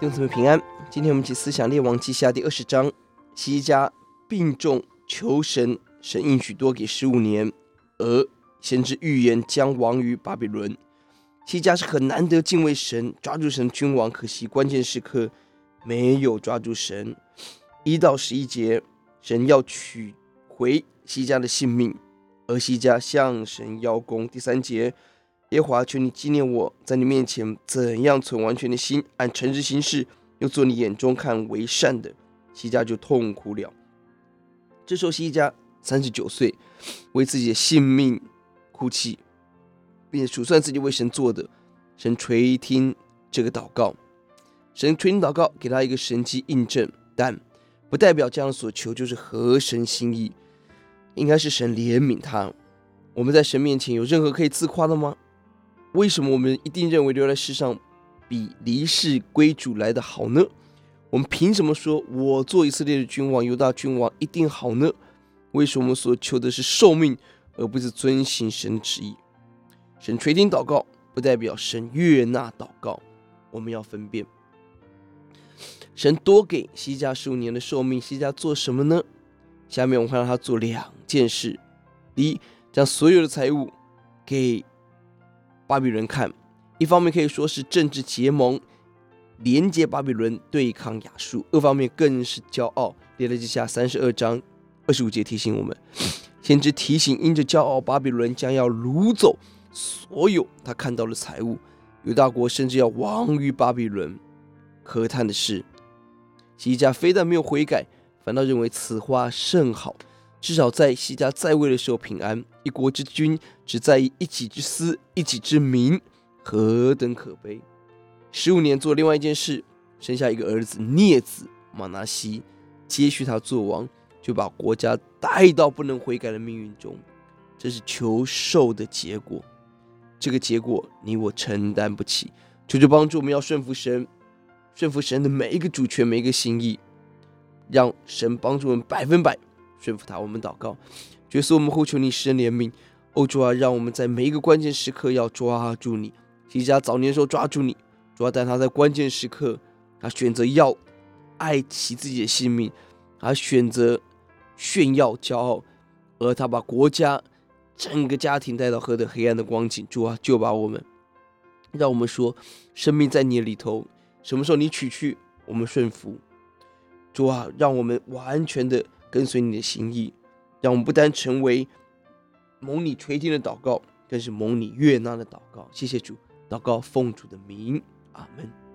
愿姊妹平安。今天我们一起思想列王记下第二十章。西家病重，求神，神应许多给十五年，而先知预言将亡于巴比伦。西家是很难得敬畏神、抓住神君王，可惜关键时刻没有抓住神。一到十一节，神要取回西家的性命，而西家向神邀功。第三节。耶和华，求你纪念我在你面前怎样存完全的心，按诚实行事，又做你眼中看为善的。西家就痛苦了。这时候，西家三十九岁，为自己的性命哭泣，并且数算自己为神做的。神垂听这个祷告，神垂听祷告，给他一个神迹印证，但不代表这样所求就是合神心意。应该是神怜悯他。我们在神面前有任何可以自夸的吗？为什么我们一定认为留在世上比离世归主来的好呢？我们凭什么说我做以色列的君王、犹大君王一定好呢？为什么我们所求的是寿命，而不是遵行神的旨意？神垂听祷告，不代表神悦纳祷告。我们要分辨。神多给西家十五年的寿命，西家做什么呢？下面我们看他做两件事：第一，将所有的财物给。巴比伦看，一方面可以说是政治结盟，连接巴比伦对抗亚述；二方面更是骄傲。列了记下三十二章二十五节提醒我们，先知提醒，因着骄傲，巴比伦将要掳走所有他看到的财物，犹大国甚至要亡于巴比伦。可叹的是，西家非但没有悔改，反倒认为此话甚好。至少在西家在位的时候平安，一国之君只在意一己之私、一己之名，何等可悲！十五年做另外一件事，生下一个儿子孽子马拿西，接续他做王，就把国家带到不能悔改的命运中，这是求寿的结果。这个结果你我承担不起，求求帮助我们要顺服神，顺服神的每一个主权、每一个心意，让神帮助我们百分百。顺服他，我们祷告，耶稣，我们呼求你施恩怜悯，哦主啊，让我们在每一个关键时刻要抓住你。西家早年的时候抓住你，主啊，但他在关键时刻，他选择要爱惜自己的性命，他选择炫耀骄傲，而他把国家整个家庭带到何等黑暗的光景。主啊，就把我们，让我们说，生命在你里头，什么时候你取去，我们顺服。主啊，让我们完全的。跟随你的心意，让我们不单成为蒙你垂听的祷告，更是蒙你悦纳的祷告。谢谢主，祷告奉主的名，阿门。